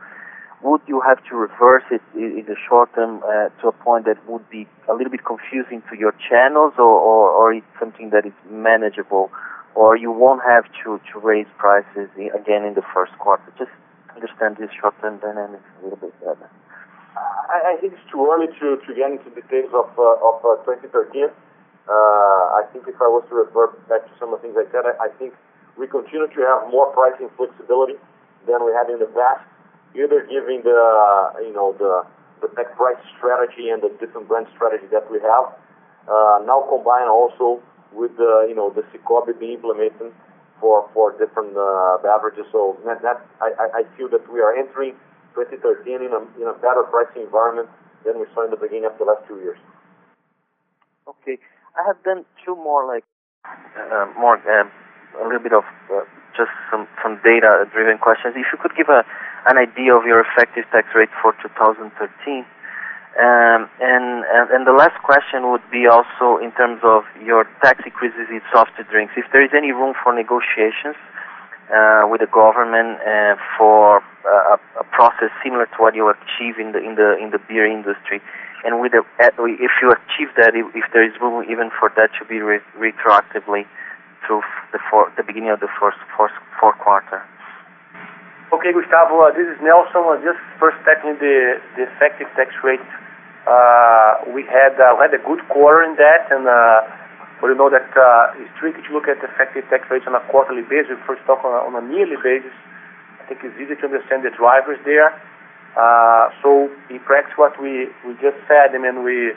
would you have to reverse it in the short term uh, to a point that would be a little bit confusing to your channels or it's something that is manageable, or you won't have to, to raise prices again in the first quarter? Just understand this short-term dynamics a little bit better. I think it's too early to to get into details of uh, of uh, 2013. Uh, I think if I was to refer back to some of the things I said, I think we continue to have more pricing flexibility than we had in the past, either giving the pack price strategy and the different brand strategy that we have. Now combined also with the SICOBE being implemented for for different beverages. So that, that I, I feel that we are entering 2013 in a better pricing environment than we saw in the beginning of the last two years. Okay. I have then two more, like, uh, more, uh, a little bit of just some some data-driven questions. If you could give a, an idea of your effective tax rate for 2013. and and The last question would be also in terms of your tax increases in soft drinks. If there is any room for negotiations Uh, with the government uh, for uh, a process similar to what you achieve in the in the in the beer industry. And with the, if you achieve that, if if, there is room even for that to be retroactively through the for the beginning of the first fourth fourth quarter. Okay, Gustavo, uh, this is Nelson. Just first tackling the the effective tax rate. We had we had a good quarter in that, you know that uh, it's tricky to look at effective tax rates on a quarterly basis. We First talk on a yearly basis. I think it's easy to understand the drivers there. Uh, so in practice, what we we just said, I mean, we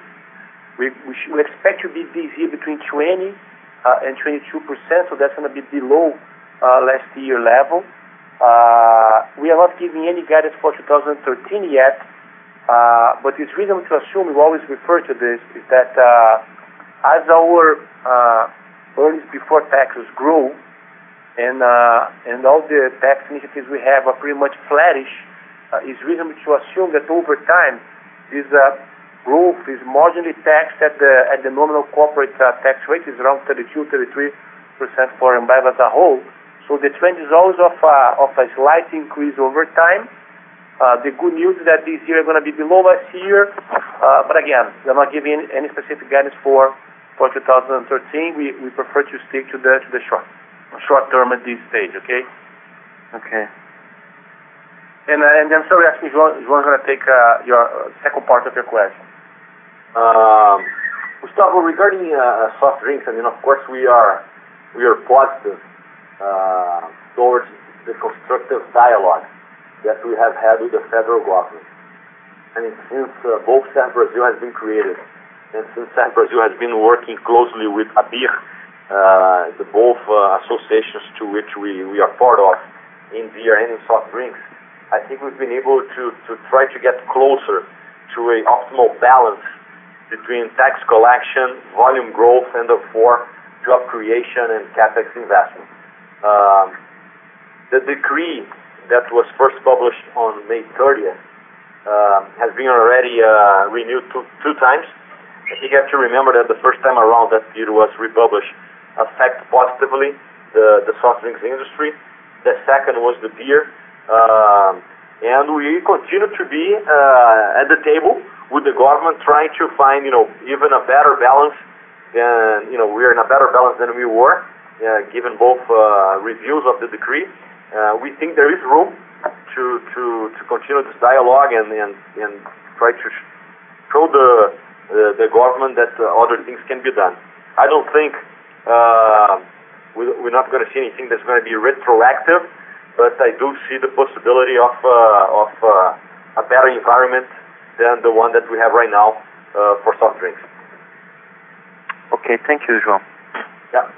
we, we, we expect to be this year between 20% uh, and 22%, so that's going to be below uh, last year level. Uh, We are not giving any guidance for 2013 yet. But it's reasonable to assume, we always refer to this, is that as our uh, earnings before taxes grow uh, and all the tax initiatives we have are pretty much flattish, uh, it's reasonable to assume that over time, this growth is marginally taxed at the nominal corporate tax rate, is around 32%-33% for Ambev as a whole. So the trend is always of a slight increase over time. The good news is that this year is going to be below last year. Uh but again, we're not giving any specific guidance for 2013. We we prefer to stick to the to the short short term at this stage, okay? Okay. And, uh, and I'm sorry, actually, João's going to take uh, your uh, second part of your question. Um, Gustavo, regarding uh, soft drinks, I mean, of course, we are we are positive towards the constructive dialogue that we have had with the federal government. And since both CervBrasil has been created, since Brasil has been working closely with ABIR, uh, the both uh, associations to which we we are part of in beer and in soft drinks, I think we've been able to to try to get closer to an optimal balance between tax collection, volume growth, and therefore, job creation and CapEx investment. Um, the decree that was first published on May 30th um, has been already uh, renewed two, two times. I think you have to remember that the first time around that it was republished affect positively the the soft drinks industry. The second was the beer. Uh, and we continue to be uh, at the table with the government trying to find you know, even a better balance. Than, you know, we are in a better balance than we were, uh, given both uh, reviews of the decree. We think there is room to to, to continue this dialogue and try to show the government that uh, other things can be done. I don't think uh, we're not going to see anything that's going to be retroactive, but I do see the possibility of uh, of a better environment than the one that we have right now for soft drinks. Okay. Thank you, João. Yeah.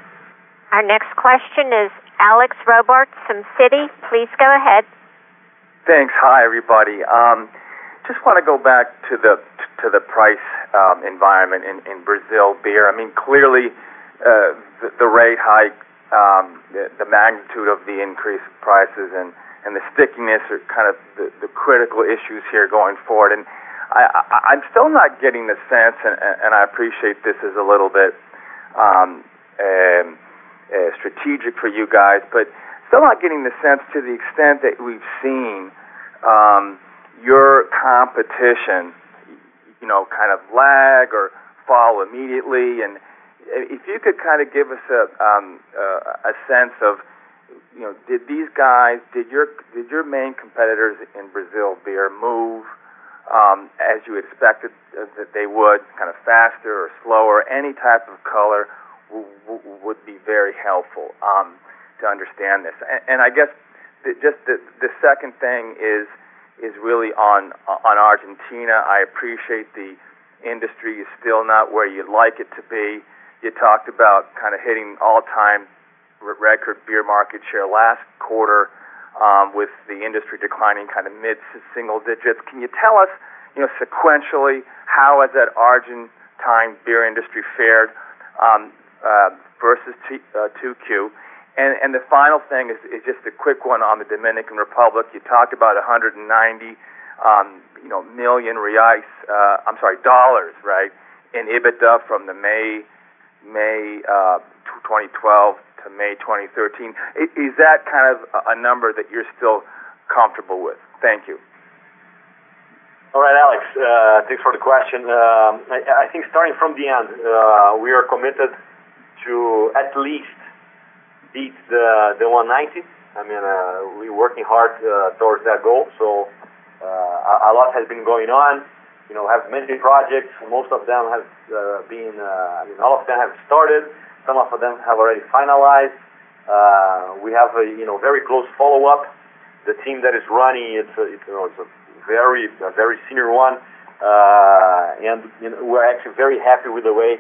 Our next question is Alex Robarts from Citi. Please go ahead. Thanks. Hi, everybody. Um, Just want to go back to the to the price um, environment in Brazil beer. I mean, clearly, uh, the rate hike, um, the magnitude of the increased prices, and the stickiness are kind of the critical issues here going forward. And I'm still not getting the sense, and I appreciate this is a little bit um, uh, strategic for you guys, but still not getting the sense to the extent that we've seen your competition you know, kind of lag or fall immediately. And if you could kind of give us a um, a sense of, you know, did these guys, did your did your main competitors in Brazil beer move um, as you expected that they would, kind of faster or slower? Any type of color would be very helpful um, to understand this. And I guess, just the the second thing is really on on Argentina. I appreciate the industry is still not where you'd like it to be. You talked about kind of hitting all-time record beer market share last quarter with the industry declining kind of mid-single digits. Can you tell us you know, sequentially how has that Argentine beer industry fared um, uh, versus uh, 2Q? And, and the final thing is is just a quick one on the Dominican Republic. You talked about $190 um, million uh, right? in EBITDA from the May May uh, 2012 to May 2013. Is that kind of a number that you're still comfortable with? Thank you. All right, Alex. Uh, thanks for the question. Um, I think starting from the end, we are committed to at least beat the the 190. I mean, We're working hard towards that goal. So uh, a lot has been going on. You know, have many projects. Most of them have uh, been. Uh, I mean, all of them have started. Some of them have already finalized. We have a you know very close follow-up. The team that is running, it's a very very senior one. And we're actually very happy with the way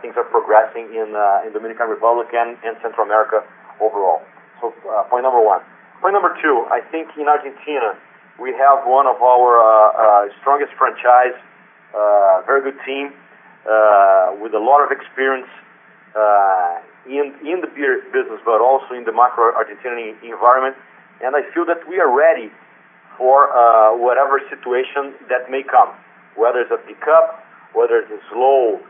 things are progressing in uh, in Dominican Republic and Central America overall. So uh, point number one. Point number two, I think in Argentina, we have one of our uh, uh, strongest franchise, uh, very good team. uh, with a lot of experience uh, in in the beer business, but also in the macro Argentinian environment. And I feel that we are ready for uh, whatever situation that may come, whether it's a pickup, whether it's a slow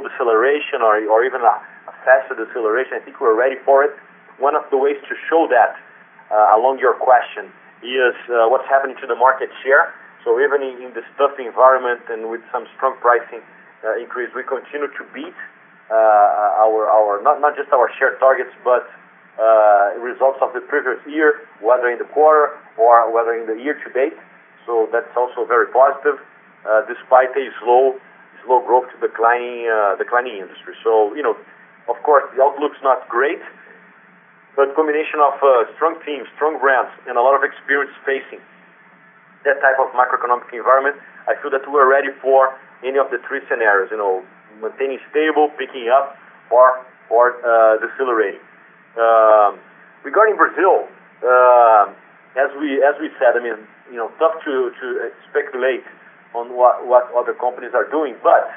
deceleration or or even a faster deceleration. I think we're ready for it. One of the ways to show that, uh, along your question, is uh, what's happening to the market share. So even in this tough environment and with some strong pricing uh, increase, we continue to beat our our not not just our share targets, but results of the previous year, whether in the quarter or whether in the year to date. So that's also very positive, despite a slow growth to declining uh, industry. So, you know, of course, the outlook's not great, but combination of uh, strong teams, strong brands, and a lot of experience facing that type of macroeconomic environment, I feel that we're ready for any of the three scenarios, You know, maintaining stable, picking up, or or uh, decelerating. Um, regarding Brazil, uh, as we as we said, I mean, you know, tough to to speculate on what other companies are doing. But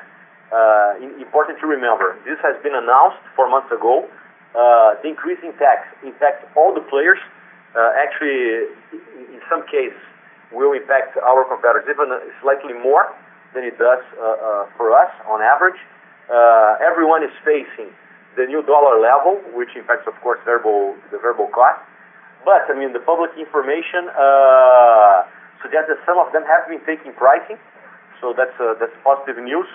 uh, important to remember, this has been announced four months ago. Uh, The increase in tax impacts all the players. Uh, Actually, in some cases, will impact our competitors even slightly more than it does for us on average. Everyone is facing the new dollar level, which impacts, of course, the variable cost. But I mean, the public information suggests that some of them have been taking pricing, so that's uh, that's positive news.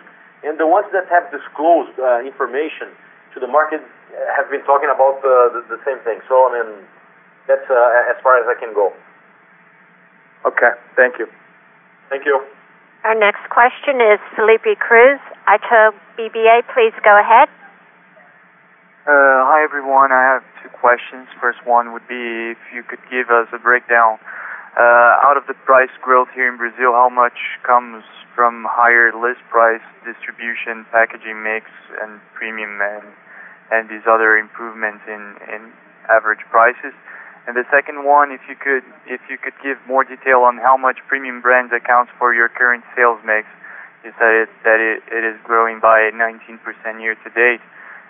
And the ones that have disclosed uh, information to the market uh, have been talking about the same thing. So I mean, that's as far as I can go. Okay. Thank you. Thank you. Our next question is Felipe Cruz, Itaú BBA. Please go ahead. Hi, everyone. I have two questions. First one would be if you could give us a breakdown. Uh, out of the price growth here in Brazil, how much comes from higher list price distribution, packaging mix, and premium, and these other improvements in in average prices? And the second one, if you could if you could give more detail on how much premium brands accounts for your current sales mix. You said that it is growing by 19% year to date,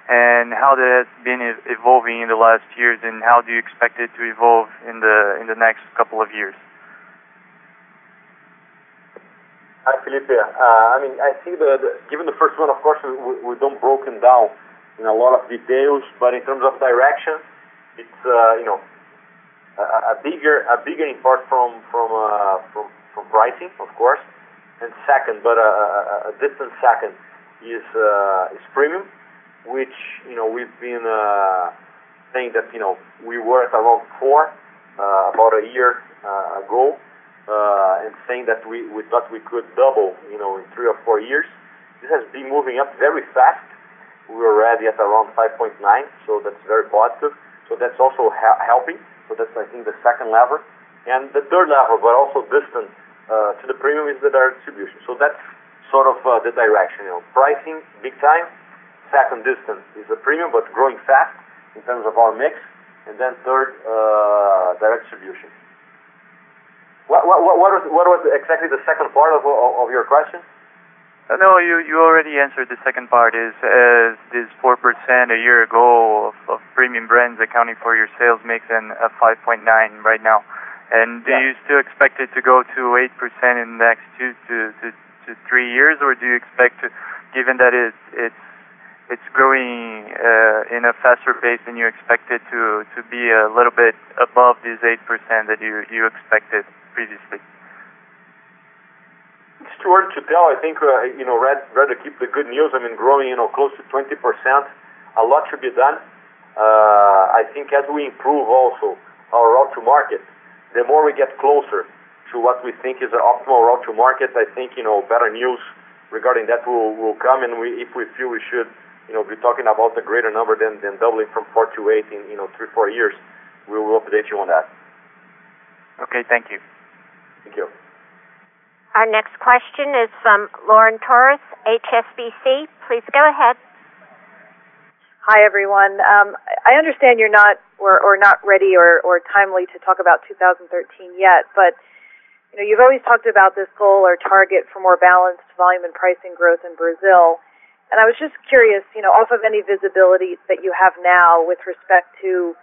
and how that has been evolving in the last years, and how do you expect it to evolve in the in the next couple of years? Hi, Felipe. I mean, I think that given the first one, of course, we don't broken down in a lot of details, but in terms of direction, it's uh, you know a bigger a, bigger impact from from uh, from from pricing, of course. and Second, but a distant second, is is premium, which you know we've been uh, saying that you know we were at around four uh, about a year uh, ago, and saying that we we thought we could double you know in three or four years. This has been moving up very fast. We're already at around 5.9, so that's very positive. So that's also helping. So that's, I think, the second lever. And the third lever, but also distant to the premium, is the direct distribution. So that's sort of the direction. you know, Pricing, big time. Second distance is the premium, but growing fast in terms of our mix. And then Third, uh, direct distribution. What was exactly the second part of your question? Uh, no, you already answered the second part. Is this 4% a year ago of premium brands accounting for your sales mix and a 5.9 right now? And do you still expect it to go to 8% in the next two to three years? Or do you expect, to given that it's growing in a faster pace than you expected it to be a little bit above this 8% that you you expected previously? It's too early to tell. I think uh, you know, rather keep the good news. I mean, growing you know, close to 20%, a lot should be done. I think as we improve also our route to market, the more we get closer to what we think is an optimal route to market, I think you know, better news regarding that will, will come. And we, if we feel we should be talking about a greater number than than doubling from four to eight in you know, three, four years, we will update you on that. Okay. Thank you. Thank you. Our next question is from Lauren Torres, HSBC. Please go ahead. Hi, everyone. Um, I understand you're not or, or not ready or timely to talk about 2013 yet, but you know, you've always talked about this goal or target for more balanced volume and pricing growth in Brazil. And I was just curious, you know, off of any visibility that you have now with respect to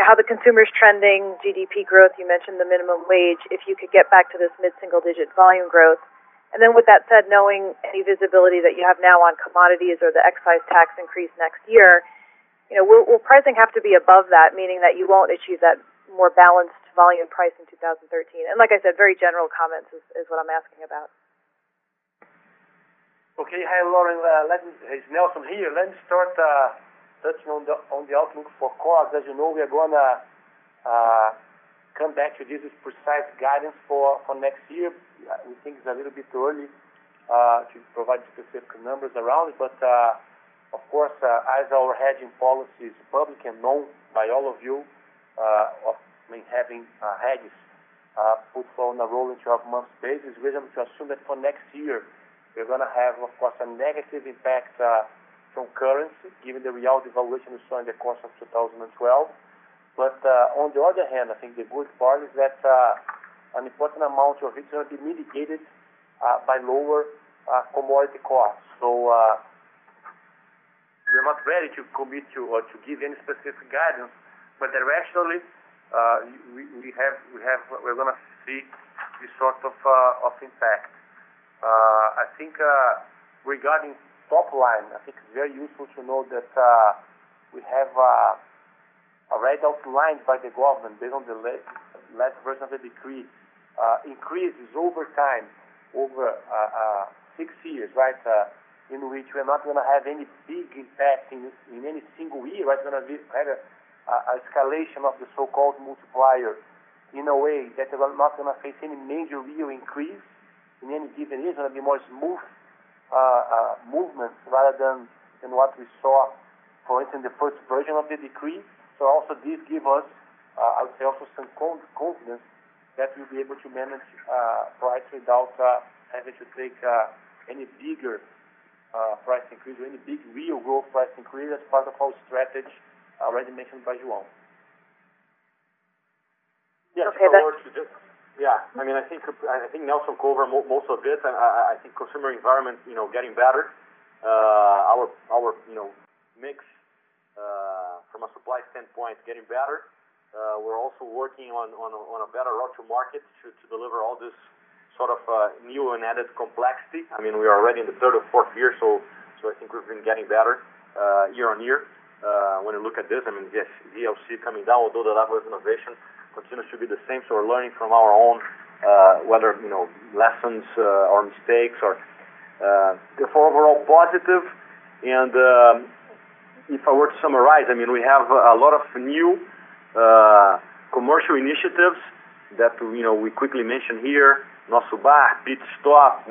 how the consumer's trending, GDP growth, you mentioned the minimum wage, if you could get back to this mid-single digit volume growth. And then with that said, knowing any visibility that you have now on commodities or the excise tax increase next year, you know, will, will pricing have to be above that, meaning that you won't achieve that more balanced volume price in 2013? And like I said, very general comments is, is what I'm asking about. Okay. Hi, Lauren. Uh, let me, it's Nelson here. Let me start uh, touching on the on the outlook for COGS. As you know, we are gonna uh, come back to this precise guidance for for next year. We think it's a little bit early uh, to provide specific numbers around it, but uh, of course, uh, as our hedging policy is public and known by all of you, uh, of I mean, having uh, hedges uh, put on a rolling 12-month basis, we're going to assume that for next year, we're going to have, of course, a negative impact uh, from currency, given the real devaluation we saw in the course of 2012. But uh, on the other hand, I think the good part is that uh, an important amount of it to be mitigated uh, by lower uh, commodity costs. So uh, we're not ready to commit to or to give any specific guidance, but directionally, uh, we, we have we have we're going to see this sort of uh, of impact. Uh, I think uh, regarding top line, I think it's very useful to know that uh, we have already outlined by the government, based on the last, version of the decree, increases over time, over six years, right? In which we're not going to have any big impact in, any single year, right? We're going to have a, a escalation of the so-called multiplier in a way that we're not going to face any major real increase in any given year. It's going to be more smooth uh, uh, movements rather than, than what we saw, for instance, the first version of the decree. So also this gives us, uh, I would say, also some confidence that we'll be able to manage uh, price without uh, having to take uh, any bigger uh, price increase or any big real growth price increase as part of our strategy already mentioned by João. Yes, Okay, so yeah, I mean, I think I think Nelson covered mo- most of it, and I, I think consumer environment, you know, getting better. Uh, our our you know mix uh, from a supply standpoint getting better. Uh, we're also working on on a, on a better route to market to, to deliver all this sort of uh, new and added complexity. I mean, we are already in the third or fourth year, so so I think we've been getting better uh, year on year. Uh, when you look at this, I mean, yes, DLC coming down, although the level of innovation continues to be the same. So we're learning from our own, uh, whether you know lessons uh, or mistakes, or uh, therefore overall positive. And um, if I were to summarize, I mean, we have a lot of new uh, commercial initiatives that you know we quickly mentioned here. Nosso bar, pit stop,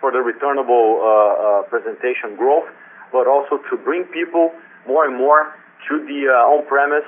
for the returnable uh, uh, presentation growth, but also to bring people more and more to the uh, on-premise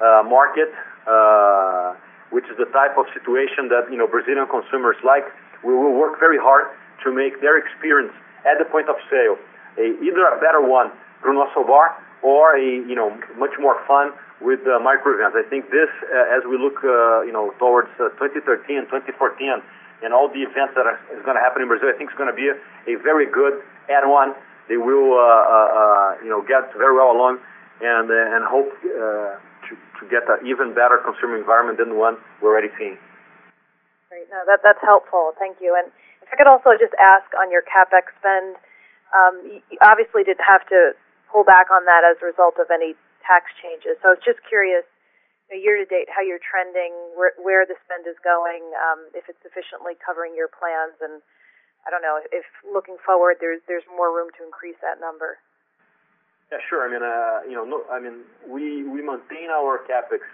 uh, market, uh, which is the type of situation that you know Brazilian consumers like. We will work very hard to make their experience at the point of sale either a better one through Nosso Bar or a you know much more fun with micro events. I think this, as we look you know towards uh, 2013 and 2014 and all the events that are, is going to happen in Brazil, I think it's going to be a, very good add-on. They will you know get very well along and uh, and hope uh, to to get an even better consumer environment than the one we're already seeing. Great. No, that that's helpful. Thank you. And if I could also just ask on your capex spend, um, you obviously didn't have to pull back on that as a result of any tax changes. So I was just curious, you know, year to date, how you're trending, where, where the spend is going, um, if it's sufficiently covering your plans, and I don't know if looking forward, there's there's more room to increase that number. Yeah, sure. I mean, uh, you know, no, I mean, we we maintain our capex.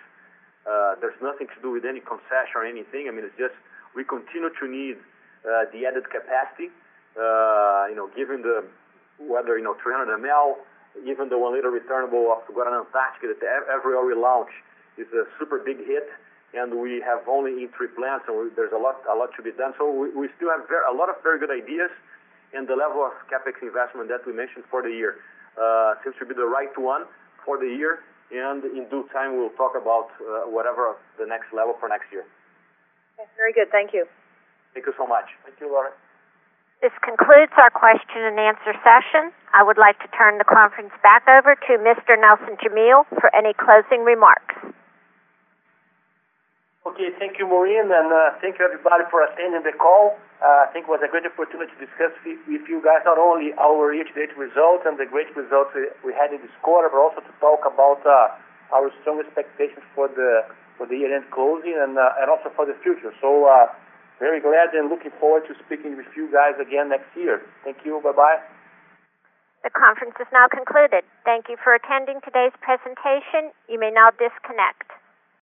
Uh, there's nothing to do with any concession or anything. I mean, it's just we continue to need uh, the added capacity. Uh, you know, given the whether you know 300 ml, even the one liter returnable of Guaraná Antarctica that ev- every year we launch is a super big hit, and we have only in three plants, and we, there's a lot a lot to be done. So we, we still have ver- a lot of very good ideas, and the level of capex investment that we mentioned for the year seems to be the right one for the year, and in due time we'll talk about uh, whatever the next level for next year. Okay, very good. Thank you. Thank you so much. Thank you, Laura. This concludes our question and answer session. I would like to turn the conference back over to Mr. Nelson Jamel for any closing remarks. Okay, thank you, Maureen, and uh, thank you everybody for attending the call. Uh, I think it was a great opportunity to discuss with, you guys not only our year-to-date results and the great results we, had in this quarter, but also to talk about uh, our strong expectations for the for the year-end closing and uh, and also for the future. So uh, very glad and looking forward to speaking with you guys again next year. Thank you. Bye bye. The conference is now concluded. Thank you for attending today's presentation. You may now disconnect.